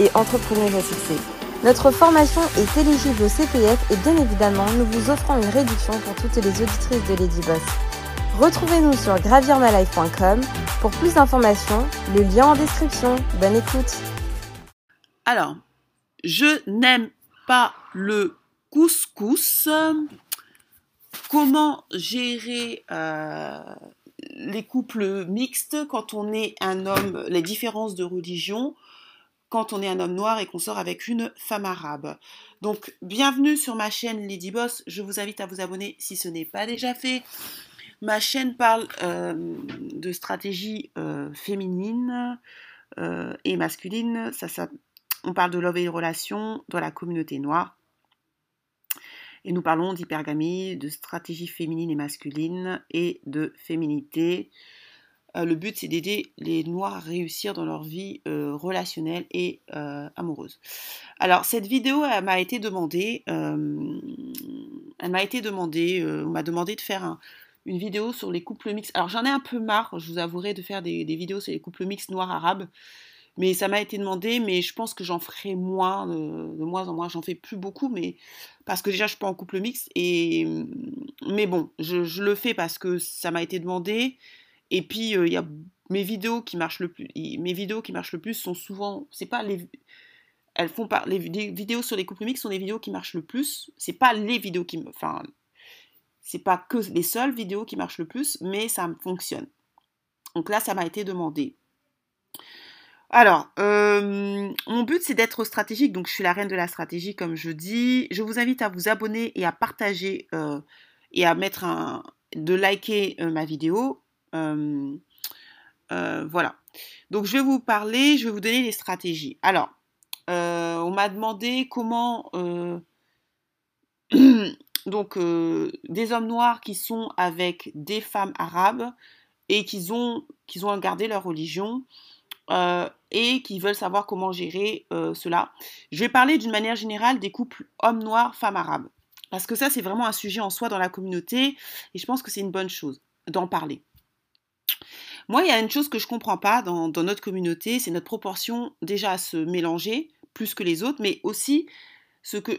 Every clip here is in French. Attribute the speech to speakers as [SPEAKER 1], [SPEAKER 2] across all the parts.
[SPEAKER 1] et entrepreneuse à. Notre formation est éligible au CPF et bien évidemment, nous vous offrons une réduction pour toutes les auditrices de Lady Boss. Retrouvez-nous sur gravirmalife.com pour plus d'informations, le lien en description. Bonne écoute.
[SPEAKER 2] Alors, je n'aime pas le couscous. Comment gérer euh, les couples mixtes quand on est un homme, les différences de religion? Quand on est un homme noir et qu'on sort avec une femme arabe. Donc, bienvenue sur ma chaîne Lady Boss. Je vous invite à vous abonner si ce n'est pas déjà fait. Ma chaîne parle euh, de stratégie euh, féminine euh, et masculine. Ça, ça, on parle de love et relations dans la communauté noire. Et nous parlons d'hypergamie, de stratégie féminine et masculine et de féminité. Euh, le but, c'est d'aider les Noirs à réussir dans leur vie euh, relationnelle et euh, amoureuse. Alors, cette vidéo, elle m'a été demandée. elle m'a été demandée. on m'a demandé de faire une vidéo sur les couples mixtes. Alors, j'en ai un peu marre, je vous avouerai, de faire des, vidéos sur les couples mixtes noirs-arabes. Mais ça m'a été demandé, mais je pense que j'en ferai moins, de, moins en moins. J'en fais plus beaucoup, mais parce que déjà je suis pas en couple mixte. Mais bon, je le fais parce que ça m'a été demandé et puis, il y a mes vidéos qui marchent le plus. Mes vidéos qui marchent le plus sont souvent. C'est pas les. Elles font pas. Les, vidéos sur les couples mixtes sont les vidéos qui marchent le plus. C'est pas les vidéos qui. Enfin. C'est pas que les seules vidéos qui marchent le plus, mais ça fonctionne. Donc là, ça m'a été demandé. Alors, mon but c'est d'être stratégique, donc je suis la reine de la stratégie comme je dis. Je vous invite à vous abonner et à partager et à mettre un, de liker ma vidéo euh, euh, voilà. Donc je vais vous parler, je vais vous donner les stratégies. Alors, euh, on m'a demandé comment donc des hommes noirs qui sont avec des femmes arabes et qui ont, qui ont gardé leur religion et qui veulent savoir comment gérer cela. Je vais parler d'une manière générale des couples hommes noirs, femmes arabes. Parce que ça, c'est vraiment un sujet en soi dans la communauté et je pense que c'est une bonne chose d'en parler. Moi, il y a une chose que je ne comprends pas dans, notre communauté, c'est notre proportion déjà à se mélanger plus que les autres, mais aussi ce que,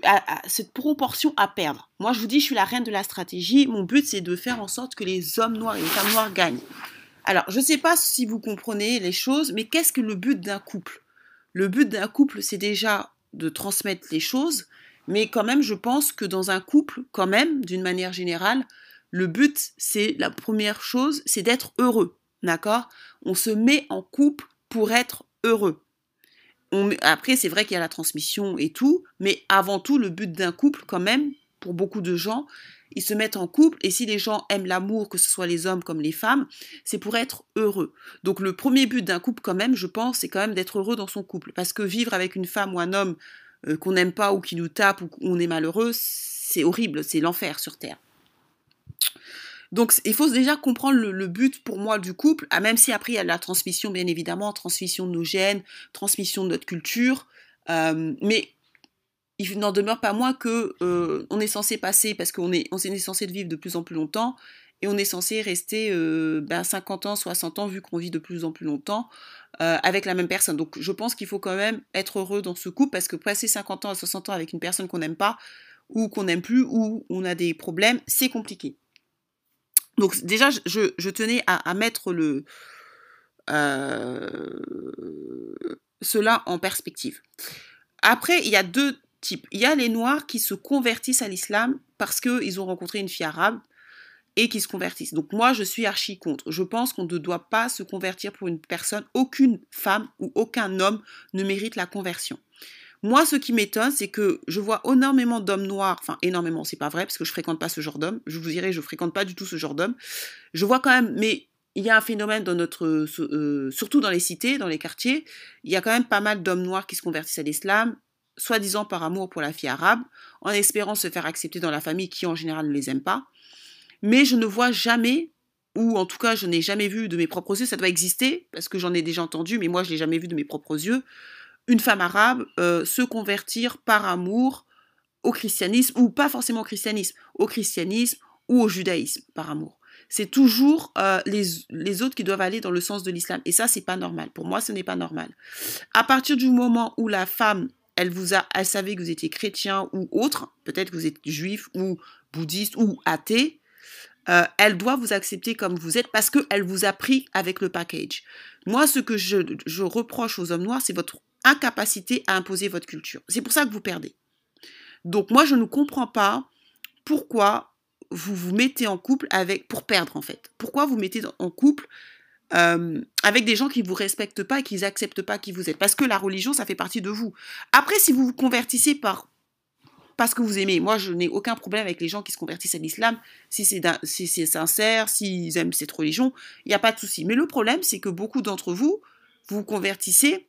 [SPEAKER 2] cette proportion à perdre. Moi, je vous dis, je suis la reine de la stratégie. Mon but, c'est de faire en sorte que les hommes noirs et les femmes noires gagnent. Alors, je ne sais pas si vous comprenez les choses, mais qu'est-ce que le but d'un couple? Le but d'un couple, c'est déjà de transmettre les choses, mais quand même, je pense que dans un couple, quand même, d'une manière générale, le but, c'est la première chose, c'est d'être heureux. D'accord? On se met en couple pour être heureux. après, c'est vrai qu'il y a la transmission et tout, mais avant tout, le but d'un couple, quand même, pour beaucoup de gens, ils se mettent en couple et si les gens aiment l'amour, que ce soit les hommes comme les femmes, c'est pour être heureux. Donc le premier but d'un couple, quand même, je pense, c'est quand même d'être heureux dans son couple. Parce que vivre avec une femme ou un homme euh, qu'on n'aime pas ou qui nous tape ou qu'on est malheureux, c'est horrible, c'est l'enfer sur Terre. Donc il faut déjà comprendre le, but pour moi du couple, ah, même si après il y a la transmission bien évidemment, transmission de nos gènes, transmission de notre culture, euh, mais il n'en demeure pas moins que euh, on est censé passer parce qu'on est, on est censé vivre de plus en plus longtemps et on est censé rester 50 euh, ben, ans, 60 ans vu qu'on vit de plus en plus longtemps avec la même personne. Donc je pense qu'il faut quand même être heureux dans ce couple parce que passer 50 ans à 60 ans avec une personne qu'on n'aime pas ou qu'on n'aime plus ou on a des problèmes, c'est compliqué. Donc déjà, je, tenais à, mettre euh, cela en perspective. Après, il y a deux types. Il y a les Noirs qui se convertissent à l'islam parce qu'ils ont rencontré une fille arabe et qui se convertissent. Donc moi, je suis archi contre. Je pense qu'on ne doit pas se convertir pour une personne. Aucune femme ou aucun homme ne mérite la conversion. Moi, ce qui m'étonne, c'est que je vois énormément d'hommes noirs, enfin énormément, c'est pas vrai, parce que je fréquente pas ce genre d'homme, je vous dirais, je fréquente pas du tout ce genre d'homme. Je vois quand même, mais il y a un phénomène dans notre, euh, surtout dans les cités, dans les quartiers, il y a quand même pas mal d'hommes noirs qui se convertissent à l'islam, soi-disant par amour pour la fille arabe, en espérant se faire accepter dans la famille qui en général ne les aime pas. Mais je ne vois jamais, ou en tout cas je n'ai jamais vu de mes propres yeux, ça doit exister, parce que j'en ai déjà entendu, mais moi je l'ai jamais vu de mes propres yeux, une femme arabe euh, se convertir par amour au christianisme, ou pas forcément au christianisme, au christianisme ou au judaïsme par amour c'est toujours euh, les, autres qui doivent aller dans le sens de l'islam. Et ça, c'est pas normal. Pour moi, ce n'est pas normal. À partir du moment où la femme, elle vous a, elle savait que vous étiez chrétien ou autre, peut-être que vous êtes juif ou bouddhiste ou athée, euh, elle doit vous accepter comme vous êtes parce qu'elle vous a pris avec le package. Moi, ce que je, je reproche aux hommes noirs, c'est votre incapacité à imposer votre culture. C'est pour ça que vous perdez. Donc moi, je ne comprends pas pourquoi vous vous mettez en couple avec pour perdre en fait Pourquoi vous mettez en couple euh, avec des gens qui vous respectent pas et qui n'acceptent pas qui vous êtes? Parce que la religion, ça fait partie de vous. Après, si vous vous convertissez par parce que vous aimez, moi je n'ai aucun problème avec les gens qui se convertissent à l'islam, si c'est si sincère, s'ils aiment cette religion, il n'y a pas de souci. Mais le problème, c'est que beaucoup d'entre vous, vous vous convertissez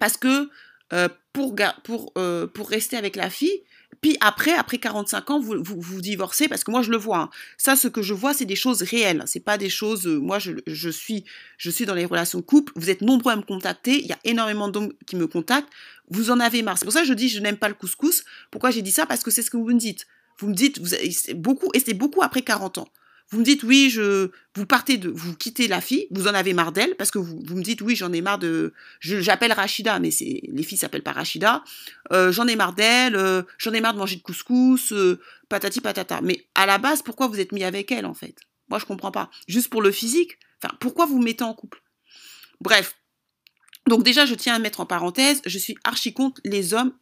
[SPEAKER 2] parce que euh, pour, pour, euh, pour rester avec la fille, puis après, après 45 ans, vous, vous, divorcez parce que moi je le vois. Hein. Ça, ce que je vois, c'est des choses réelles. C'est pas des choses. Euh, moi, je, je, suis, je suis dans les relations de couple. Vous êtes nombreux à me contacter. Il y a énormément d'hommes qui me contactent. Vous en avez marre. C'est pour ça que je dis je n'aime pas le couscous. Pourquoi j'ai dit ça? Parce que c'est ce que vous me dites. Vous me dites, vous, beaucoup, et c'est beaucoup après 40 ans. Vous me dites oui, je, vous partez de, vous quittez la fille, vous en avez marre d'elle parce que vous, me dites oui, j'en ai marre de, j'appelle Rachida, mais c'est les filles s'appellent pas Rachida. Euh, j'en ai marre d'elle, euh, j'en ai marre de manger de couscous, euh, patati patata. Mais à la base, pourquoi vous êtes mis avec elle en fait? Moi, je comprends pas. Juste pour le physique? Enfin, pourquoi vous, vous mettez en couple? Bref. Donc déjà, je tiens à mettre en parenthèse, je suis archi contre les hommes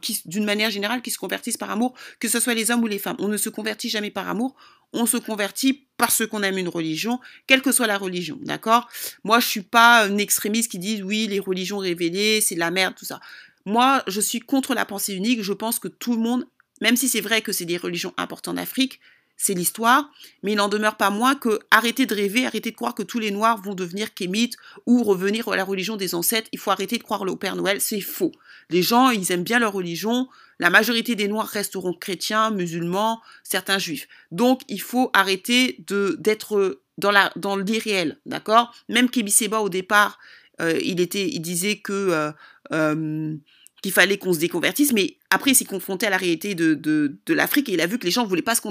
[SPEAKER 2] qui, d'une manière générale, qui se convertissent par amour, que ce soit les hommes ou les femmes. On ne se convertit jamais par amour, on se convertit parce qu'on aime une religion, quelle que soit la religion, d'accord? Moi, je suis pas un extrémiste qui dit oui, les religions révélées, c'est de la merde, tout ça. Moi, je suis contre la pensée unique. Je pense que tout le monde, même si c'est vrai que c'est des religions importantes en Afrique, c'est l'histoire, mais il n'en demeure pas moins que arrêtez de rêver, arrêtez de croire que tous les Noirs vont devenir kémites ou revenir à la religion des ancêtres. Il faut arrêter de croire au Père Noël, c'est faux. Les gens, ils aiment bien leur religion. La majorité des Noirs resteront chrétiens, musulmans, certains juifs. Donc, il faut arrêter d'être dans la dans l'irréel, d'accord? Même Kébi Seba au départ, euh, il il disait que euh, euh, qu'il fallait qu'on se déconvertisse, mais après il s'est confronté à la réalité de, de, l'Afrique et il a vu que les gens ne voulaient pas se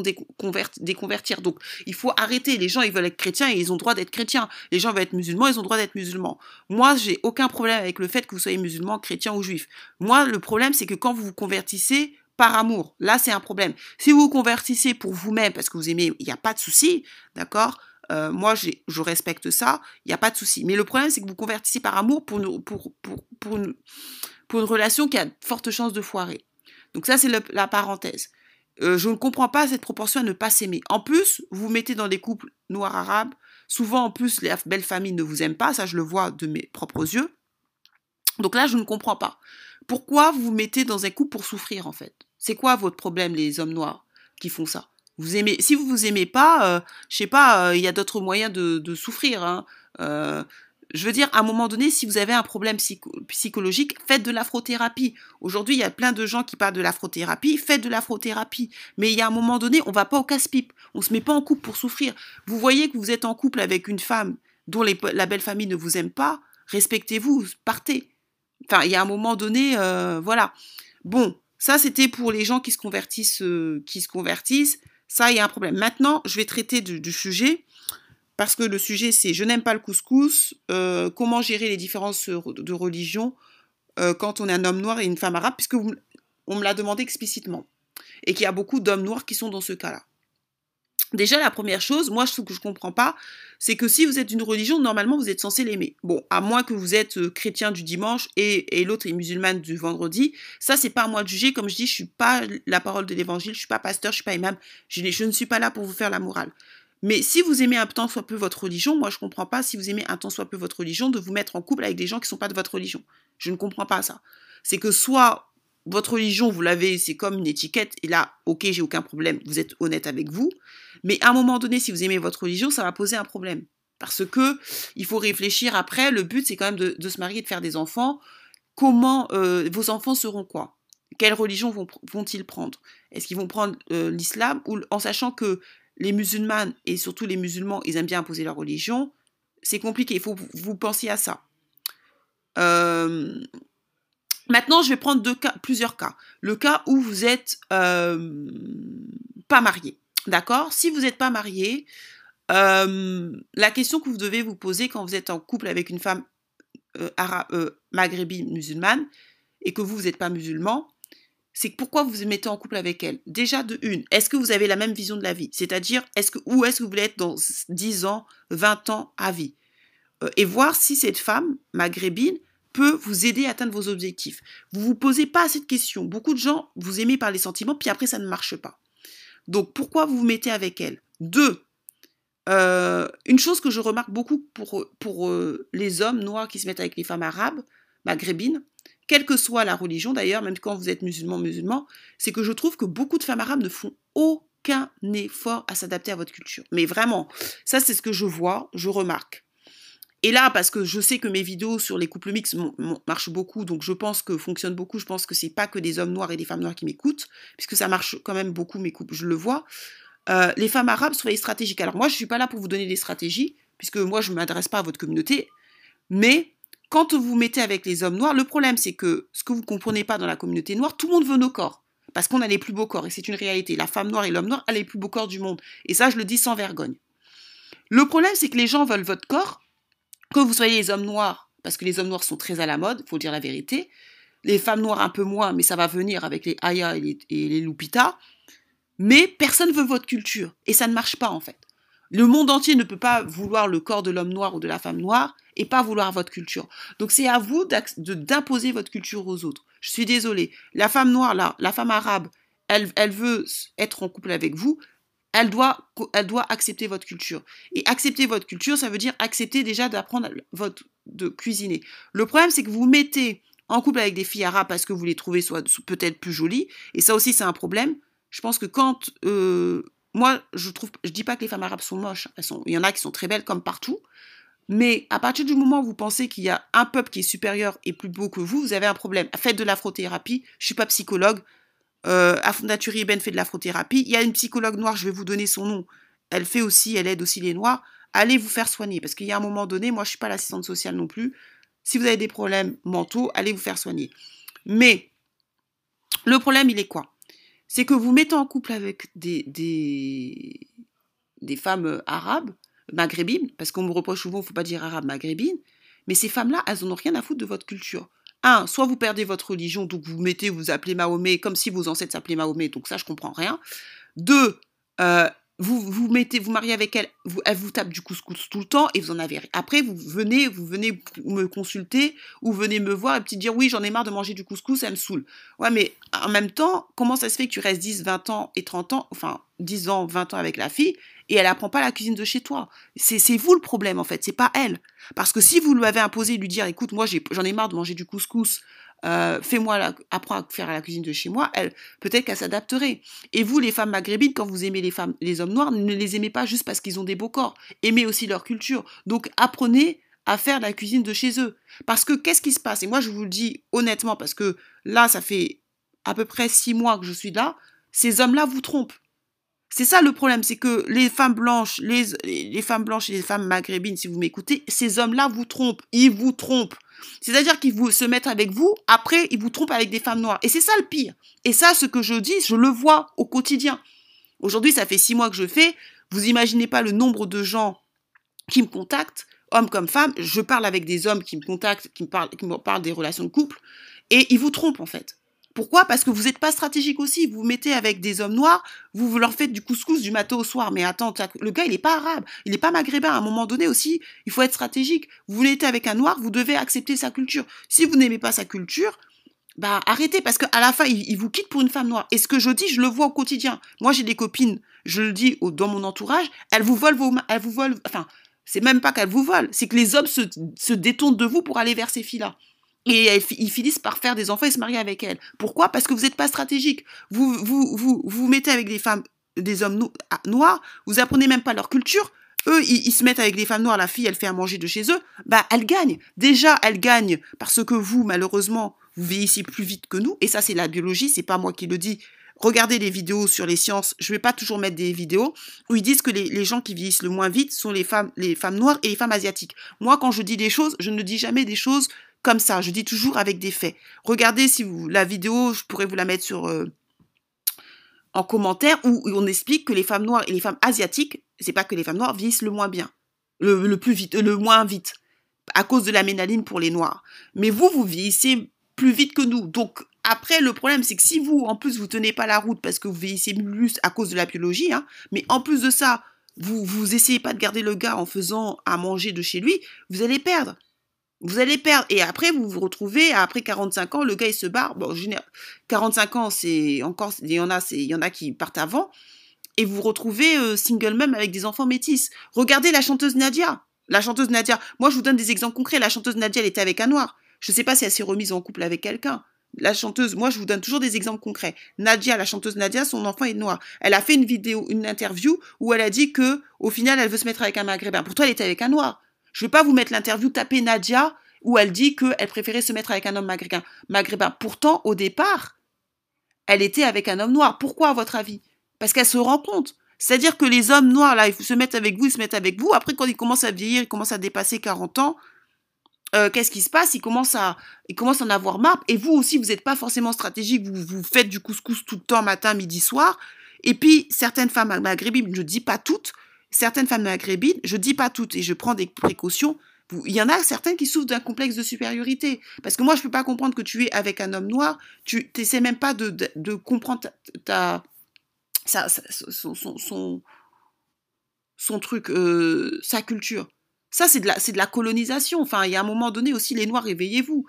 [SPEAKER 2] déconvertir. Donc il faut arrêter. Les gens ils veulent être chrétiens et ils ont le droit d'être chrétiens. Les gens veulent être musulmans, ils ont le droit d'être musulmans. Moi j'ai aucun problème avec le fait que vous soyez musulman, chrétien ou juif. Moi le problème c'est que quand vous vous convertissez par amour, là c'est un problème. Si vous vous convertissez pour vous-même parce que vous aimez, il n'y a pas de souci, d'accord euh, moi, je respecte ça, il n'y a pas de souci. Mais le problème, c'est que vous convertissez par amour pour, pour, pour, pour, pour une relation qui a de fortes chances de foirer. Donc ça, c'est la parenthèse. Euh, je ne comprends pas cette proportion à ne pas s'aimer. En plus, vous mettez dans des couples noirs arabes. Souvent, en plus, les belles familles ne vous aiment pas. Ça, je le vois de mes propres yeux. Donc là, je ne comprends pas. Pourquoi vous vous mettez dans un couple pour souffrir, en fait? C'est quoi votre problème, les hommes noirs qui font ça? Vous aimez, si vous vous aimez pas, euh, je sais pas, euh, il y a d'autres moyens de, de souffrir. Hein. Euh, je veux dire, à un moment donné, si vous avez un problème psychologique, faites de l'afrothérapie. Aujourd'hui, il y a plein de gens qui parlent de l'afrothérapie, faites de l'afrothérapie. Mais il y a un moment donné, on va pas au casse-pipe. On se met pas en couple pour souffrir. Vous voyez que vous êtes en couple avec une femme dont la belle famille ne vous aime pas, respectez-vous, partez. Enfin, il y a un moment donné, euh, voilà. Bon, ça c'était pour les gens qui se convertissent, euh, qui se convertissent. Ça, il y a un problème. Maintenant, je vais traiter du sujet parce que le sujet c'est je n'aime pas le couscous, euh, comment gérer les différences de religion euh, quand on est un homme noir et une femme arabe, puisque on me l'a demandé explicitement. Et qu'il y a beaucoup d'hommes noirs qui sont dans ce cas-là. Déjà, la première chose, moi, ce que je comprends pas, c'est que si vous êtes d'une religion, normalement, vous êtes censé l'aimer. Bon, à moins que vous êtes euh, chrétien du dimanche et, l'autre est musulmane du vendredi, ça, c'est pas à moi de juger. Comme je dis, je suis pas la parole de l'évangile, je suis pas pasteur, je suis pas imam, je ne suis pas là pour vous faire la morale. Mais si vous aimez un tant soit peu votre religion, moi je ne comprends pas si vous aimez un tant soit peu votre religion de vous mettre en couple avec des gens qui ne sont pas de votre religion. Je ne comprends pas ça. C'est que soit votre religion, vous l'avez, c'est comme une étiquette, et là, ok, j'ai aucun problème, vous êtes honnête avec vous, mais à un moment donné, si vous aimez votre religion, ça va poser un problème. Parce que il faut réfléchir après. Le but, c'est quand même de, se marier, de faire des enfants. Comment euh, vos enfants seront quoi? Quelle religion vont-ils prendre? Est-ce qu'ils vont prendre euh, l'islam ou en sachant que les musulmanes et surtout les musulmans, ils aiment bien imposer leur religion. C'est compliqué. Il faut vous penser à ça. Euh, maintenant, je vais prendre plusieurs cas. Le cas où vous êtes euh, pas marié. D'accord? Si vous n'êtes pas marié, euh, la question que vous devez vous poser quand vous êtes en couple avec une femme maghrébine musulmane et que vous, vous n'êtes pas musulman, c'est pourquoi vous vous mettez en couple avec elle? Déjà de une, est-ce que vous avez la même vision de la vie? C'est-à-dire, est-ce que, où est-ce que vous voulez être dans 10 ans, 20 ans à vie? Et voir si cette femme maghrébine peut vous aider à atteindre vos objectifs. Vous vous posez pas cette question. Beaucoup de gens vous aimez par les sentiments, puis après ça ne marche pas. Donc pourquoi vous vous mettez avec elle? Deux, euh, une chose que je remarque beaucoup pour, pour euh, les hommes noirs qui se mettent avec les femmes arabes, maghrébines, quelle que soit la religion d'ailleurs, même quand vous êtes musulman, musulman, c'est que je trouve que beaucoup de femmes arabes ne font aucun effort à s'adapter à votre culture. Mais vraiment, ça c'est ce que je vois, je remarque. Et là, parce que je sais que mes vidéos sur les couples mixtes marchent beaucoup, donc je pense que fonctionnent beaucoup, je pense que c'est pas que des hommes noirs et des femmes noires qui m'écoutent, puisque ça marche quand même beaucoup mes couples, je le vois. Euh, les femmes arabes, soyez stratégiques. Alors moi, je suis pas là pour vous donner des stratégies, puisque moi, je ne m'adresse pas à votre communauté, mais quand vous mettez avec les hommes noirs, le problème, c'est que ce que vous comprenez pas dans la communauté noire, tout le monde veut nos corps. Parce qu'on a les plus beaux corps, et c'est une réalité. La femme noire et l'homme noir a les plus beaux corps du monde. Et ça, je le dis sans vergogne. Le problème, c'est que les gens veulent votre corps, que vous soyez les hommes noirs, parce que les hommes noirs sont très à la mode, il faut dire la vérité. Les femmes noires un peu moins, mais ça va venir avec les Aya et les, et les Lupita. Mais personne veut votre culture. Et ça ne marche pas, en fait. Le monde entier ne peut pas vouloir le corps de l'homme noir ou de la femme noire et pas vouloir votre culture. Donc c'est à vous d'imposer votre culture aux autres. Je suis désolée. La femme noire, là, la femme arabe, elle, veut être en couple avec vous elle doit, accepter votre culture. Et accepter votre culture, ça veut dire accepter déjà d'apprendre de cuisiner. Le problème, c'est que vous mettez en couple avec des filles arabes parce que vous les trouvez soit peut-être plus jolies, et ça aussi c'est un problème. Je pense que quand euh, moi je trouve, je dis pas que les femmes arabes sont moches, il y en a qui sont très belles comme partout, mais à partir du moment où vous pensez qu'il y a un peuple qui est supérieur et plus beau que vous, vous avez un problème. Faites de l'afrothérapie. Je suis pas psychologue, euh, Naturi Ben fait de l'afrothérapie. Il y a une psychologue noire, je vais vous donner son nom. Elle fait aussi, elle aide aussi les noirs. Allez vous faire soigner parce qu'il y a un moment donné, moi je suis pas l'assistante sociale non plus. Si vous avez des problèmes mentaux, allez vous faire soigner. Mais le problème, il est quoi? C'est que vous mettez en couple avec des, des, femmes arabes, maghrébines, parce qu'on me reproche souvent, il ne faut pas dire arabe, maghrébine, mais ces femmes-là, elles n'en ont rien à foutre de votre culture un, soit vous perdez votre religion, donc vous mettez, vous appelez Mahomet comme si vos ancêtres s'appelaient Mahomet, donc ça je comprends rien. Deux, euh, vous vous mettez, vous mariez avec elle, elle vous tape du couscous tout le temps et vous en avez. Après, vous venez, vous venez me consulter ou venez me voir et puis dire oui, j'en ai marre de manger du couscous, ça me saoule. Ouais, mais en même temps, comment ça se fait que tu restes 10, 20 ans et 30 ans, enfin 10 ans, 20 ans avec la fille et elle apprend pas la cuisine de chez toi. C'est vous le problème en fait, c'est pas elle. Parce que si vous lui avez imposé lui dire écoute, moi j'en ai, marre de manger du couscous, euh, fais-moi apprends à faire la cuisine de chez moi, elle peut-être qu'elle s'adapterait. Et vous les femmes maghrébines quand vous aimez les femmes les hommes noirs, ne les aimez pas juste parce qu'ils ont des beaux corps, aimez aussi leur culture. Donc apprenez à faire la cuisine de chez eux. Parce que qu'est-ce qui se passe? Et moi je vous le dis honnêtement parce que là ça fait à peu près six mois que je suis là, ces hommes-là vous trompent. C'est ça le problème, c'est que les femmes blanches, les, les femmes blanches et les femmes maghrébines, si vous m'écoutez, ces hommes-là vous trompent, ils vous trompent. C'est-à-dire qu'ils vous se mettent avec vous, après ils vous trompent avec des femmes noires. Et c'est ça le pire. Et ça, ce que je dis, je le vois au quotidien. Aujourd'hui, ça fait six mois que je fais. Vous imaginez pas le nombre de gens qui me contactent, hommes comme femmes. Je parle avec des hommes qui me contactent, qui me parlent, qui me parlent des relations de couple, et ils vous trompent en fait. Pourquoi? Parce que vous n'êtes pas stratégique aussi. Vous vous mettez avec des hommes noirs, vous, leur faites du couscous du matin au soir. Mais attends, le gars, il n'est pas arabe, il n'est pas maghrébin. À un moment donné aussi, il faut être stratégique. Vous voulez avec un noir, vous devez accepter sa culture. Si vous n'aimez pas sa culture, bah arrêtez parce qu'à la fin, il, vous quitte pour une femme noire. Et ce que je dis, je le vois au quotidien. Moi, j'ai des copines, je le dis dans mon entourage, elles vous volent vos, elles vous volent, enfin, c'est même pas qu'elles vous volent, c'est que les hommes se, se détournent de vous pour aller vers ces filles-là. Et ils finissent par faire des enfants et se marier avec elles. Pourquoi? Parce que vous n'êtes pas stratégique. Vous, vous vous, vous mettez avec des femmes, des hommes ah, noirs, vous apprenez même pas leur culture. eux, ils, se mettent avec des femmes noires, la fille, elle fait à manger de chez eux, bah, elle gagne. Déjà, elle gagne parce que vous, malheureusement, vous vieillissez plus vite que nous, et ça, c'est la biologie, c'est pas moi qui le dis. Regardez les vidéos sur les sciences, je vais pas toujours mettre des vidéos où ils disent que les, gens qui vieillissent le moins vite sont les femmes, les femmes noires et les femmes asiatiques. Moi, quand je dis des choses, je ne dis jamais des choses comme ça, je dis toujours avec des faits. Regardez si vous, la vidéo, je pourrais vous la mettre sur, euh, en commentaire où on explique que les femmes noires et les femmes asiatiques, c'est pas que les femmes noires vieillissent le moins bien, le, plus vite, le moins vite, à cause de la ménaline pour les noirs. Mais vous, vous vieillissez plus vite que nous. Donc après, le problème, c'est que si vous, en plus, vous tenez pas la route parce que vous vieillissez plus à cause de la biologie, hein, mais en plus de ça, vous vous essayez pas de garder le gars en faisant à manger de chez lui, vous allez perdre. Vous allez perdre. Et après, vous vous retrouvez, après 45 ans, le gars, il se barre. Bon, 45 ans, c'est encore, il y en a, il y en a qui partent avant. Et vous vous retrouvez euh, single même avec des enfants métis. Regardez la chanteuse Nadia. La chanteuse Nadia. Moi, je vous donne des exemples concrets. La chanteuse Nadia, elle était avec un noir. Je ne sais pas si elle s'est remise en couple avec quelqu'un. La chanteuse, moi, je vous donne toujours des exemples concrets. Nadia, la chanteuse Nadia, son enfant est noir. Elle a fait une vidéo, une interview où elle a dit que, au final, elle veut se mettre avec un maghrébin. Pourtant, elle était avec un noir. Je vais pas vous mettre l'interview taper Nadia où elle dit qu'elle préférait se mettre avec un homme maghrébin. maghrébin. Pourtant, au départ, elle était avec un homme noir. Pourquoi, à votre avis? Parce qu'elle se rend compte. C'est-à-dire que les hommes noirs, là, ils se mettent avec vous, ils se mettent avec vous. Après, quand ils commencent à vieillir, ils commencent à dépasser 40 ans, euh, qu'est-ce qui se passe? Ils commencent, à, ils commencent à en avoir marre. Et vous aussi, vous n'êtes pas forcément stratégique. Vous, vous faites du couscous tout le temps, matin, midi, soir. Et puis, certaines femmes maghrébines, je ne dis pas toutes, certaines femmes maghrébines, je dis pas toutes et je prends des précautions. Il y en a certaines qui souffrent d'un complexe de supériorité. Parce que moi, je peux pas comprendre que tu es avec un homme noir, tu n'essaies même pas de, comprendre ta, son, son, son, truc, euh, sa culture. Ça, c'est de, la, de la colonisation. Enfin, il y a un moment donné aussi, les Noirs, réveillez-vous.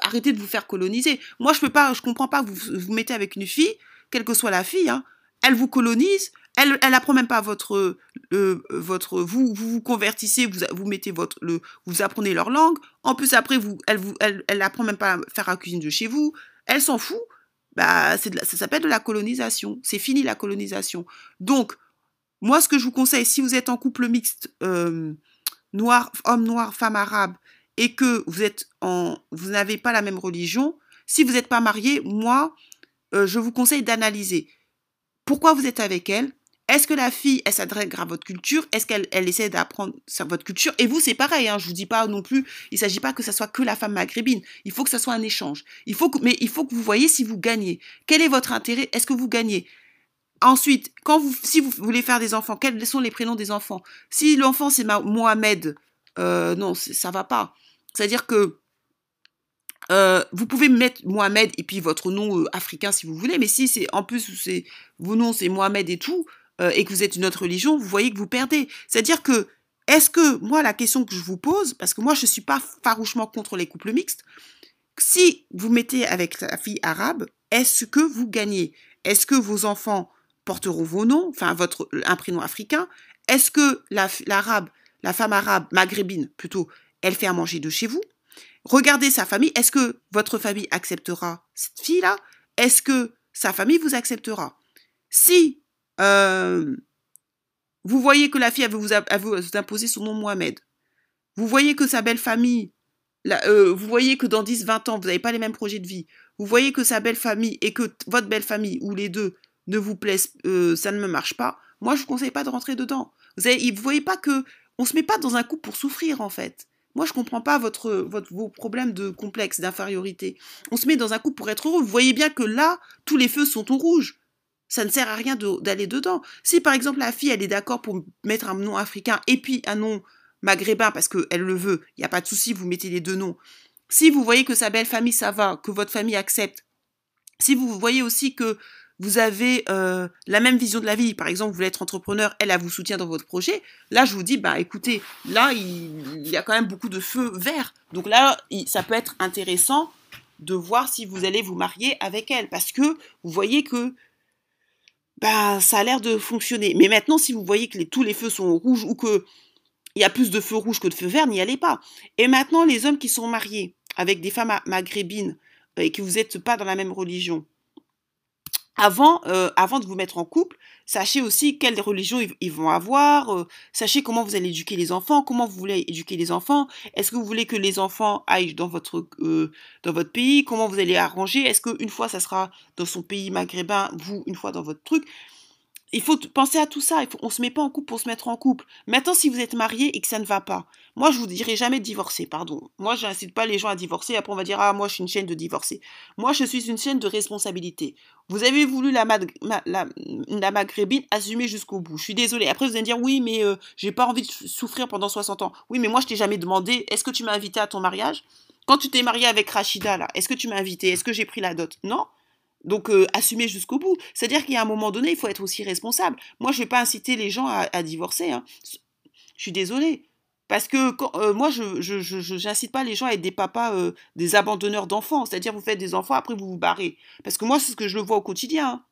[SPEAKER 2] Arrêtez de vous faire coloniser. Moi, je peux pas, je comprends pas vous vous mettez avec une fille, quelle que soit la fille, hein, elle vous colonise, elle, elle apprend même pas votre, vous, vous vous convertissez, vous, mettez votre, vous apprenez leur langue. En plus après, vous, elle vous, elle, apprend même pas à faire la cuisine de chez vous. Elle s'en fout. Bah, ça s'appelle de la colonisation. C'est fini la colonisation. Donc, moi, ce que je vous conseille, si vous êtes en couple mixte, euh, noir, homme noir, femme arabe, et que vous êtes en, vous n'avez pas la même religion, si vous n'êtes pas marié, moi, euh, je vous conseille d'analyser pourquoi vous êtes avec elle, est-ce que la fille, elle s'adresse à votre culture? Est-ce qu'elle elle essaie d'apprendre votre culture? Et vous, c'est pareil. Hein, je vous dis pas non plus. Il s'agit pas que ça soit que la femme maghrébine. Il faut que ça soit un échange. Mais il faut que vous voyez si vous gagnez. Quel est votre intérêt? Est-ce que vous gagnez? Ensuite, si vous voulez faire des enfants, quels sont les prénoms des enfants? Si l'enfant c'est Mohamed, euh, non, ça va pas. C'est-à-dire que euh, vous pouvez mettre Mohamed et puis votre nom euh, africain si vous voulez, mais si c'est en plus vos noms c'est Mohamed et tout, euh, et que vous êtes une autre religion, vous voyez que vous perdez. C'est-à-dire que, est-ce que, moi, la question que je vous pose, parce que moi, je ne suis pas farouchement contre les couples mixtes, si vous mettez avec la fille arabe, est-ce que vous gagnez? Est-ce que vos enfants porteront vos noms, enfin, votre, un prénom africain? Est-ce que l'arabe, la, femme arabe, maghrébine plutôt, elle fait à manger de chez vous? Regardez sa famille. Est-ce que votre famille acceptera cette fille-là? Est-ce que sa famille vous acceptera? Si vous voyez que la fille, elle veut, vous, imposer son nom Mohamed. Vous voyez que sa belle famille, euh, vous voyez que dans 10-20 ans, vous n'avez pas les mêmes projets de vie. Vous voyez que sa belle famille et que votre belle famille, ou les deux, ne vous plaisent, euh, ça ne me marche pas. Moi, je ne vous conseille pas de rentrer dedans. Vous ne voyez pas que on se met pas dans un couple pour souffrir, en fait. Moi, je comprends pas votre, votre, vos problèmes de complexe, d'infériorité. On se met dans un couple pour être heureux. Vous voyez bien que là, tous les feux sont au rouge. Ça ne sert à rien d'aller dedans. Si par exemple la fille, elle est d'accord pour mettre un nom africain et puis un nom maghrébin parce qu'elle le veut, il n'y a pas de souci, vous mettez les deux noms. Si vous voyez que sa belle famille, ça va, que votre famille accepte, si vous voyez aussi que vous avez euh, la même vision de la vie, par exemple, vous voulez être entrepreneur, elle, elle vous soutient dans votre projet, là, je vous dis, bah écoutez, là, il, y a quand même beaucoup de feux verts. Donc là, ça peut être intéressant de voir si vous allez vous marier avec elle, parce que vous voyez que bah, ça a l'air de fonctionner. Mais maintenant, si vous voyez que tous les feux sont rouges ou que il y a plus de feux rouges que de feux verts, n'y allez pas. Et maintenant, les hommes qui sont mariés avec des femmes maghrébines et que vous n'êtes pas dans la même religion, avant, euh, avant de vous mettre en couple, sachez aussi quelle religion ils, vont avoir, euh, sachez comment vous allez éduquer les enfants, comment vous voulez éduquer les enfants, est-ce que vous voulez que les enfants aillent dans votre, euh, dans votre pays, comment vous allez arranger, est-ce qu'une fois ça sera dans son pays maghrébin, vous une fois dans votre truc? Il faut penser à tout ça. Il faut, on se met pas en couple pour se mettre en couple. Maintenant, si vous êtes marié et que ça ne va pas, moi, je vous dirai jamais de divorcer, pardon. Moi, je n'incite pas les gens à divorcer. Après, on va dire, ah, moi, je suis une chaîne de divorcer. Moi, je suis une chaîne de responsabilité. Vous avez voulu la, la, maghrébine assumer jusqu'au bout. Je suis désolée. Après, vous allez dire, oui, mais euh, j'ai pas envie de souffrir pendant 60 ans. Oui, mais moi, je t'ai jamais demandé, est-ce que tu m'as invité à ton mariage? Quand tu t'es marié avec Rachida, là, est-ce que tu m'as invité? Est-ce que j'ai pris la dot? Non donc, euh, assumer jusqu'au bout. C'est-à-dire qu'il y a un moment donné, il faut être aussi responsable. Moi, je ne vais pas inciter les gens à, divorcer. Hein. Je suis désolée. Parce que euh, moi, je n'incite pas les gens à être des papas, euh, des abandonneurs d'enfants. C'est-à-dire, vous faites des enfants, après vous vous barrez. Parce que moi, c'est ce que je le vois au quotidien. Hein.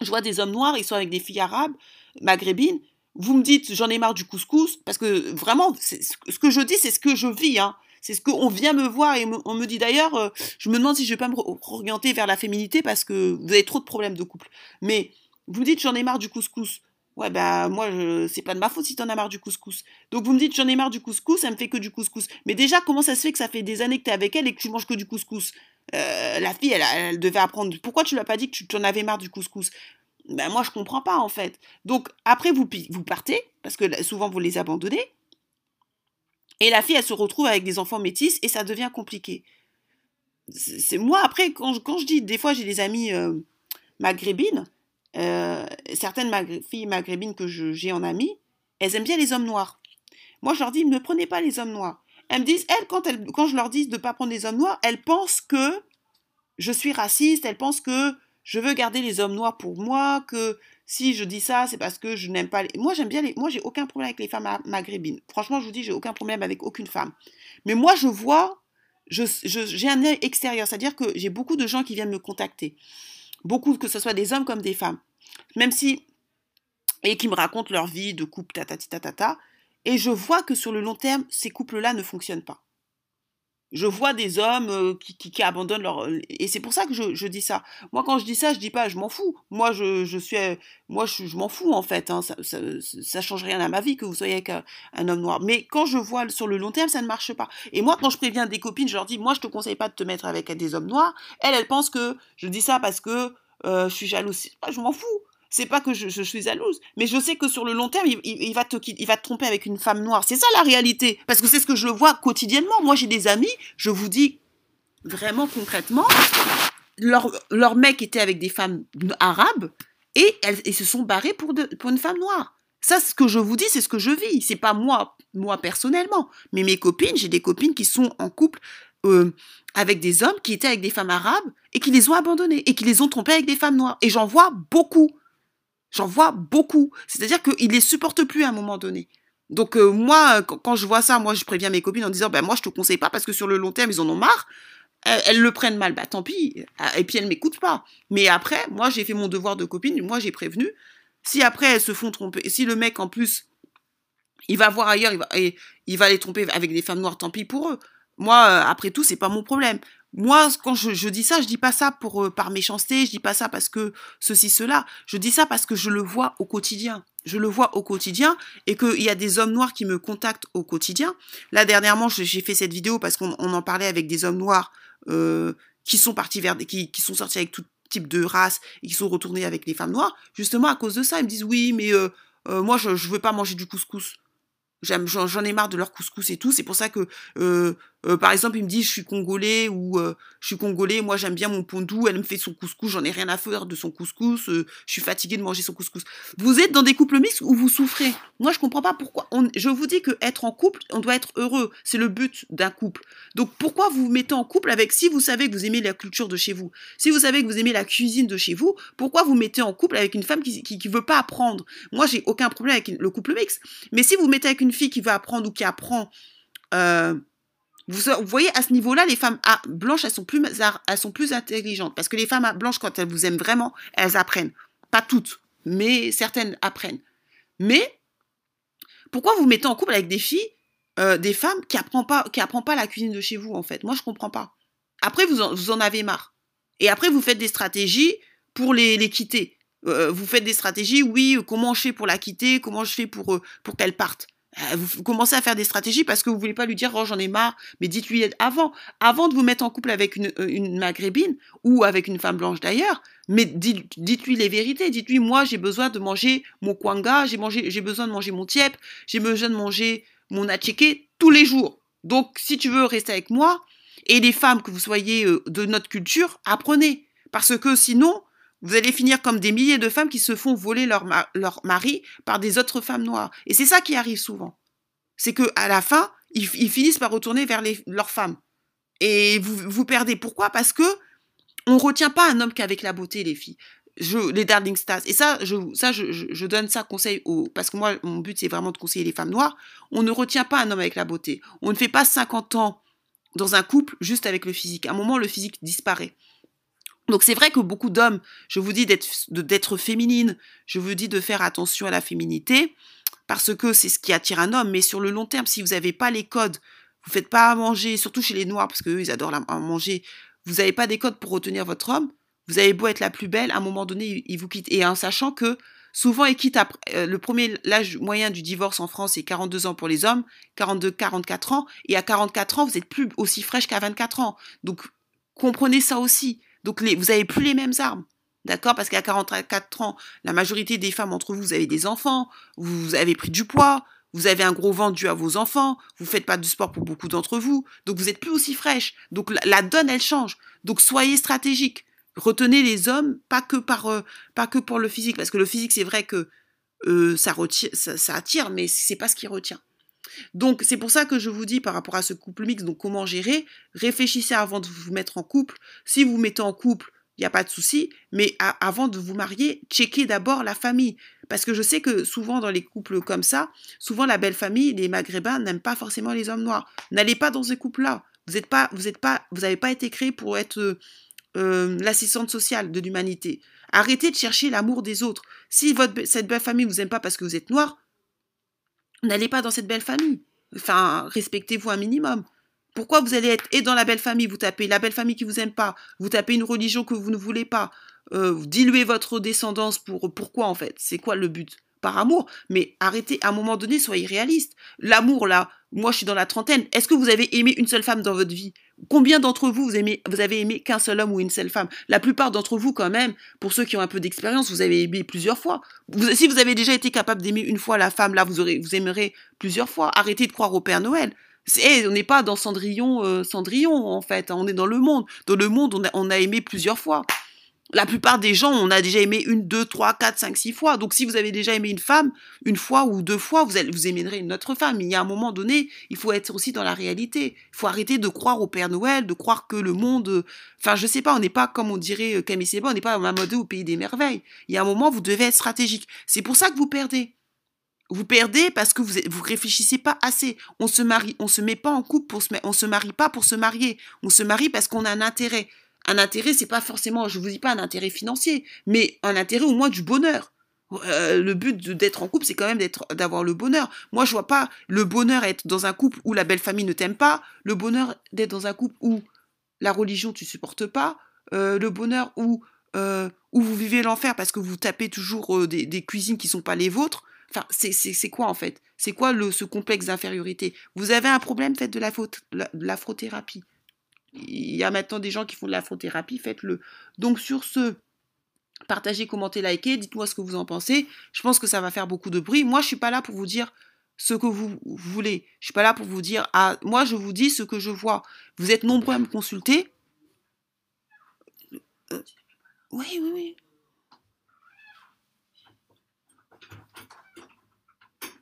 [SPEAKER 2] Je vois des hommes noirs, ils sont avec des filles arabes, maghrébines. Vous me dites, j'en ai marre du couscous. Parce que vraiment, ce que je dis, c'est ce que je vis. Hein. C'est ce qu'on vient me voir et on me dit d'ailleurs, euh, je me demande si je vais pas me orienter vers la féminité parce que vous avez trop de problèmes de couple. Mais vous me dites j'en ai marre du couscous. Ouais, ben moi, c'est pas de ma faute si t'en as marre du couscous. Donc vous me dites j'en ai marre du couscous, ça me fait que du couscous. Mais déjà, comment ça se fait que ça fait des années que t'es avec elle et que tu manges que du couscous? Euh, La fille, elle, elle, devait apprendre. Pourquoi tu lui as pas dit que tu en avais marre du couscous? Ben moi je comprends pas en fait. Donc après vous, vous partez, parce que souvent vous les abandonnez, et la fille, elle se retrouve avec des enfants métis et ça devient compliqué. C'est moi après quand je, quand je dis des fois j'ai des amis euh, maghrébines, euh, certaines filles maghrébines que j'ai en amis, elles aiment bien les hommes noirs. Moi je leur dis ne prenez pas les hommes noirs. Elles me disent elles quand elles quand je leur dis de ne pas prendre les hommes noirs, elles pensent que je suis raciste, elles pensent que je veux garder les hommes noirs pour moi, que si je dis ça, c'est parce que je n'aime pas les... Moi, j'aime bien les... Moi, j'ai aucun problème avec les femmes maghrébines. Franchement, je vous dis, j'ai aucun problème avec aucune femme. Mais moi, je vois... J'ai je, un œil extérieur, c'est-à-dire que j'ai beaucoup de gens qui viennent me contacter. Beaucoup, que ce soit des hommes comme des femmes. Même si... Et qui me racontent leur vie de couple, tatata. Et je vois que sur le long terme, ces couples-là ne fonctionnent pas je vois des hommes euh, qui, qui, abandonnent leur euh, et c'est pour ça que je, dis ça. Moi quand je dis ça je dis pas je m'en fous. Moi je, je suis euh, moi je, je m'en fous en fait hein. ça, ça, ça, change rien à ma vie que vous soyez avec un, homme noir. Mais quand je vois sur le long terme ça ne marche pas. Et moi quand je préviens des copines je leur dis moi je te conseille pas de te mettre avec des hommes noirs. Elles elles pensent que je dis ça parce que je suis jalouse. Je m'en fous c'est pas que je, suis jalouse, mais je sais que sur le long terme, il, va te, tromper avec une femme noire. C'est ça la réalité. Parce que c'est ce que je vois quotidiennement. Moi, j'ai des amis, je vous dis vraiment concrètement, leur, leur mec était avec des femmes arabes et elles, se sont barrées pour, une femme noire. Ça, ce que je vous dis, c'est ce que je vis. C'est pas moi, moi personnellement, mais mes copines. J'ai des copines qui sont en couple euh, avec des hommes qui étaient avec des femmes arabes et qui les ont abandonnées et qui les ont trompées avec des femmes noires. Et j'en vois beaucoup. J'en vois beaucoup. C'est-à-dire qu'ils les supportent plus à un moment donné. Donc euh, moi, quand, je vois ça, moi je préviens mes copines en disant, ben moi je te conseille pas parce que sur le long terme ils en ont marre. Elles, le prennent mal, bah tant pis. Et puis elles m'écoutent pas. Mais après, moi j'ai fait mon devoir de copine, moi j'ai prévenu. Si après elles se font tromper, si le mec en plus il va voir ailleurs, il va, il va les tromper avec des femmes noires, tant pis pour eux. Moi, euh, après tout, c'est pas mon problème moi, quand je, dis ça, je dis pas ça euh, par méchanceté, je dis pas ça parce que ceci, cela. Je dis ça parce que je le vois au quotidien. Je le vois au quotidien et qu'il y a des hommes noirs qui me contactent au quotidien. Là, dernièrement, j'ai fait cette vidéo parce qu'on en parlait avec des hommes noirs euh, qui sont partis vers qui, sont sortis avec tout type de race et qui sont retournés avec les femmes noires. Justement, à cause de ça, ils me disent oui, mais euh, moi, je, je veux pas manger du couscous. J'en ai marre de leur couscous et tout. C'est pour ça que euh, par exemple, il me dit je suis congolais ou euh, je suis congolais, moi j'aime bien mon pondou, elle me fait son couscous, j'en ai rien à faire de son couscous, euh, je suis fatiguée de manger son couscous. Vous êtes dans des couples mixtes où vous souffrez? Moi je comprends pas pourquoi. je vous dis que être en couple, on doit être heureux, c'est le but d'un couple. Donc pourquoi vous vous mettez en couple avec si vous savez que vous aimez la culture de chez vous, si vous savez que vous aimez la cuisine de chez vous, pourquoi vous mettez en couple avec une femme qui qui, veut pas apprendre? Moi j'ai aucun problème avec le couple mixte, mais si vous mettez avec une fille qui veut apprendre ou qui apprend vous, voyez, à ce niveau-là, les femmes blanches, elles sont, plus, elles sont plus intelligentes. Parce que les femmes blanches, quand elles vous aiment vraiment, elles apprennent. Pas toutes, mais certaines apprennent. Mais pourquoi vous mettez en couple avec des filles, euh, des femmes qui apprennent pas, pas la cuisine de chez vous, en fait? Moi, je comprends pas. Après, vous en, vous en avez marre. Et après, vous faites des stratégies pour les, quitter. Euh, vous faites des stratégies, oui, comment je fais pour la quitter, comment je fais pour, pour qu'elle parte. Euh, vous commencez à faire des stratégies parce que vous voulez pas lui dire oh j'en ai marre, mais dites-lui avant, avant de vous mettre en couple avec une, euh, maghrébine ou avec une femme blanche d'ailleurs, mais dites-lui les vérités, dites-lui moi j'ai besoin de manger mon kwanga, j'ai mangé, j'ai besoin de manger mon tiep, j'ai besoin de manger mon atcheke tous les jours. Donc si tu veux rester avec moi et les femmes que vous soyez euh, de notre culture, apprenez. Parce que sinon vous allez finir comme des milliers de femmes qui se font voler leur, leur mari par des autres femmes noires. Et c'est ça qui arrive souvent. C'est que à la fin, ils, finissent par retourner vers leurs femmes. Et vous, vous perdez. Pourquoi? Parce que on retient pas un homme qu'avec la beauté, les filles. Je, les darling stars. Et ça, je, ça, je, donne ça conseil aux, parce que moi, mon but, c'est vraiment de conseiller les femmes noires. On ne retient pas un homme avec la beauté. On ne fait pas 50 ans dans un couple juste avec le physique. À un moment, le physique disparaît. Donc c'est vrai que beaucoup d'hommes, je vous dis d'être féminine, je vous dis de faire attention à la féminité, parce que c'est ce qui attire un homme, mais sur le long terme, si vous n'avez pas les codes, vous faites pas à manger, surtout chez les noirs, parce qu'eux, ils adorent à manger, vous n'avez pas des codes pour retenir votre homme, vous avez beau être la plus belle, à un moment donné, il vous quitte. Et en sachant que souvent, il quitte euh, le premier, l'âge moyen du divorce en France, c'est 42 ans pour les hommes, 42, 44 ans, et à 44 ans, vous êtes plus aussi fraîche qu'à 24 ans. Donc, comprenez ça aussi. Donc vous n'avez plus les mêmes armes. D'accord? Parce qu'à 44 ans, la majorité des femmes entre vous, vous avez des enfants, vous avez pris du poids, vous avez un gros ventre dû à vos enfants, vous faites pas de sport pour beaucoup d'entre vous, donc vous êtes plus aussi fraîche. Donc la, donne, elle change. Donc soyez stratégique. Retenez les hommes, pas que par, euh, pas que pour le physique, parce que le physique, c'est vrai que euh, ça, attire, mais c'est pas ce qui retient. Donc c'est pour ça que je vous dis par rapport à ce couple mixte, donc comment gérer, réfléchissez avant de vous mettre en couple. Si vous vous mettez en couple, il n'y a pas de souci, mais avant de vous marier, checkez d'abord la famille. Parce que je sais que souvent dans les couples comme ça, souvent la belle famille, les maghrébins n'aiment pas forcément les hommes noirs. N'allez pas dans ces couples-là. Vous n'êtes pas, vous êtes pas, vous n'avez pas été créé pour être euh, l'assistante sociale de l'humanité. Arrêtez de chercher l'amour des autres. Si cette belle famille vous aime pas parce que vous êtes noir, N'allez pas dans cette belle famille. Enfin, respectez-vous un minimum. Pourquoi vous allez être et dans la belle famille, vous tapez la belle famille qui vous aime pas, vous tapez une religion que vous ne voulez pas, euh, diluez votre descendance pour pourquoi en fait? C'est quoi le but? Par amour. Mais arrêtez à un moment donné, soyez réaliste. L'amour là, moi je suis dans la trentaine. Est-ce que vous avez aimé une seule femme dans votre vie? Combien d'entre vous, vous, aimez, vous avez aimé qu'un seul homme ou une seule femme? La plupart d'entre vous, quand même, pour ceux qui ont un peu d'expérience, vous avez aimé plusieurs fois. si vous avez déjà été capable d'aimer une fois la femme, là, vous, aurez, vous aimerez plusieurs fois. Arrêtez de croire au Père Noël. on n'est pas dans Cendrillon, euh, Cendrillon, en fait. On est dans le monde. Dans le monde, on a aimé plusieurs fois la plupart des gens, on a déjà aimé une, deux, trois, quatre, cinq, six fois. Donc, si vous avez déjà aimé une femme, une fois ou deux fois, vous, vous aimerez une autre femme. Il y a un moment donné, il faut être aussi dans la réalité. Il faut arrêter de croire au Père Noël, de croire que le monde, enfin, je sais pas, on n'est pas, comme on dirait euh, Camille Seba, on n'est pas à au pays des merveilles. Il y a un moment, vous devez être stratégique. C'est pour ça que vous perdez. Vous perdez parce que vous vous réfléchissez pas assez. On se marie, on se met pas en couple pour se, on se marie pas pour se marier. On se marie parce qu'on a un intérêt un intérêt, c'est pas forcément, je vous dis pas un intérêt financier, mais un intérêt au moins du bonheur. Euh, le but d'être en couple, c'est quand même d'avoir le bonheur. Moi, je vois pas le bonheur être dans un couple où la belle famille ne t'aime pas, le bonheur d'être dans un couple où la religion tu supportes pas, euh, le bonheur où euh, où vous vivez l'enfer parce que vous tapez toujours des, cuisines qui sont pas les vôtres. Enfin, c'est quoi en fait? C'est quoi le, ce complexe d'infériorité? Vous avez un problème, faites de la, faute, de l'afrothérapie. Il y a maintenant des gens qui font de l'afrothérapie, faites-le. Donc sur ce, partagez, commentez, likez, dites-moi ce que vous en pensez. Je pense que ça va faire beaucoup de bruit. Moi, je suis pas là pour vous dire ce que vous voulez. Je suis pas là pour vous dire ah moi je vous dis ce que je vois. Vous êtes nombreux à me consulter. Euh, oui, oui, oui.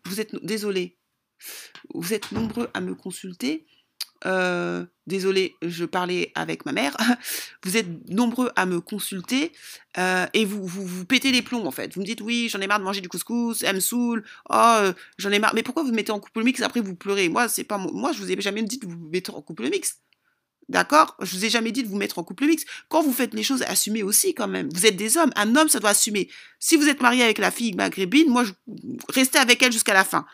[SPEAKER 2] Vous êtes désolé. Vous êtes nombreux à me consulter euh, désolé, je parlais avec ma mère. Vous êtes nombreux à me consulter euh, et vous, vous, vous pétez les plombs en fait. Vous me dites oui, j'en ai marre de manger du couscous, elle me saoule. Oh, euh, j'en ai marre. Mais pourquoi vous mettez en couple mix après vous pleurez? Moi, c'est pas moi. Je vous ai jamais dit de vous mettre en couple mix. D'accord? Je vous ai jamais dit de vous mettre en couple mix. Quand vous faites les choses, assumez aussi quand même. Vous êtes des hommes. Un homme, ça doit assumer. Si vous êtes marié avec la fille maghrébine, moi, je... restez avec elle jusqu'à la fin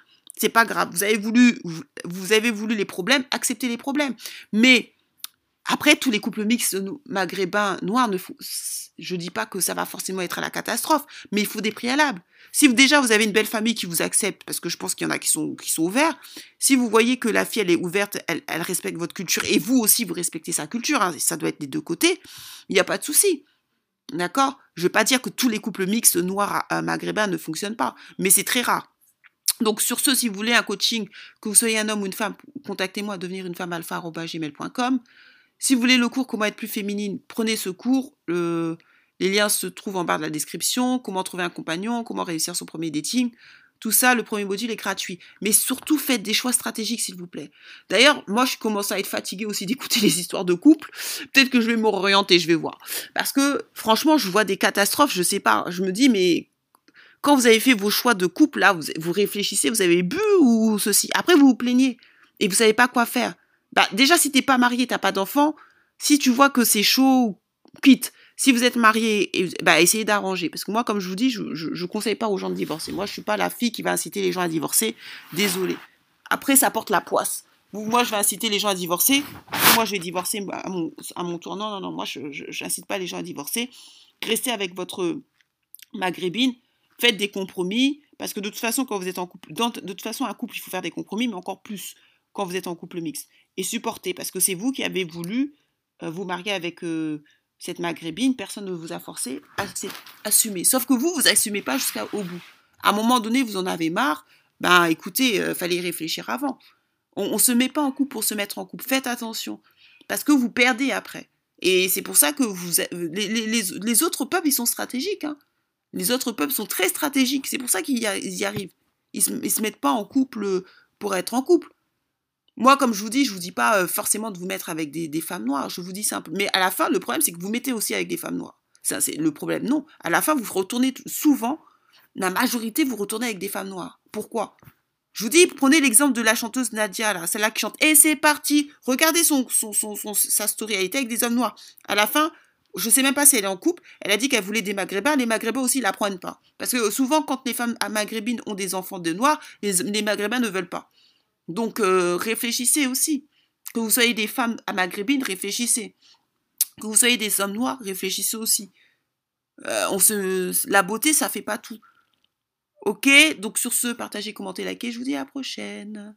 [SPEAKER 2] c'est pas grave. Vous avez voulu, les problèmes, acceptez les problèmes. Mais Après, tous les couples mixtes maghrébins noirs, ne je dis pas que ça va forcément être à la catastrophe, mais il faut des préalables. Si déjà vous avez une belle famille qui vous accepte, parce que je pense qu'il y en a qui sont, ouverts, si vous voyez que la fille elle est ouverte, elle, respecte votre culture, et vous aussi vous respectez sa culture, hein, ça doit être des deux côtés, il n'y a pas de souci. D'accord? Je ne veux pas dire que tous les couples mixtes noirs maghrébins ne fonctionnent pas, mais c'est très rare. Donc sur ce, si vous voulez un coaching, que vous soyez un homme ou une femme, contactez-moi à devenir une femme. Si vous voulez le cours Comment être plus féminine, prenez ce cours. les liens se trouvent en bas de la description. Comment trouver un compagnon, comment réussir son premier dating. Tout ça, le premier module est gratuit. Mais surtout, faites des choix stratégiques, s'il vous plaît. D'ailleurs, moi, je commence à être fatiguée aussi d'écouter les histoires de couple. Peut-être que je vais m'orienter, je vais voir. Parce que, franchement, je vois des catastrophes, je sais pas. Je me dis, mais quand vous avez fait vos choix de couple, là, vous, réfléchissez, vous avez bu ou ceci. Après, vous vous plaignez et vous savez pas quoi faire. Bah, déjà, si t'es pas marié, t'as pas d'enfant, si tu vois que c'est chaud, quitte. Si vous êtes marié, bah, essayez d'arranger. Parce que moi, comme je vous dis, je, je, conseille pas aux gens de divorcer. Moi, je suis pas la fille qui va inciter les gens à divorcer. Désolée. Après, ça porte la poisse. Moi, je vais inciter les gens à divorcer. moi, je vais divorcer à mon, à mon tour. Non, non, non. Moi, je n'incite pas les gens à divorcer. Restez avec votre maghrébine faites des compromis, parce que de toute façon, quand vous êtes en couple, de toute façon, un couple, il faut faire des compromis, mais encore plus quand vous êtes en couple mixte. Et supporter, parce que c'est vous qui avez voulu euh, vous marier avec euh, cette maghrébine, personne ne vous a forcé à assumer. Sauf que vous, vous assumez pas jusqu'au bout. À un moment donné, vous en avez marre, ben écoutez, euh, fallait y réfléchir avant. On ne se met pas en couple pour se mettre en couple. Faites attention, parce que vous perdez après. Et c'est pour ça que vous, les, les, les, autres peuples, ils sont stratégiques. Hein. Les autres peuples sont très stratégiques, c'est pour ça qu'ils y, arrivent. Ils se, se mettent pas en couple pour être en couple. Moi, comme je vous dis, je vous dis pas euh, forcément de vous mettre avec des, femmes noires, je vous dis simple. Mais à la fin, le problème, c'est que vous mettez aussi avec des femmes noires. Ça, c'est le problème. Non. À la fin, vous retournez souvent, la majorité, vous retournez avec des femmes noires. Pourquoi? Je vous dis, prenez l'exemple de la chanteuse Nadia, là, celle-là qui chante. Et c'est parti Regardez son, son, son, sa story, elle était avec des hommes noirs. À la fin, je sais même pas si elle est en couple, elle a dit qu'elle voulait des maghrébins, les maghrébins aussi la prennent pas. Parce que souvent, quand les femmes maghrébines ont des enfants de noirs, les, maghrébins ne veulent pas. Donc, euh, réfléchissez aussi. Que vous soyez des femmes maghrébines, réfléchissez. Que vous soyez des hommes noirs, réfléchissez aussi. Euh. La beauté, ça fait pas tout. Ok, donc sur ce, partagez, commentez, likez, je vous dis à la prochaine.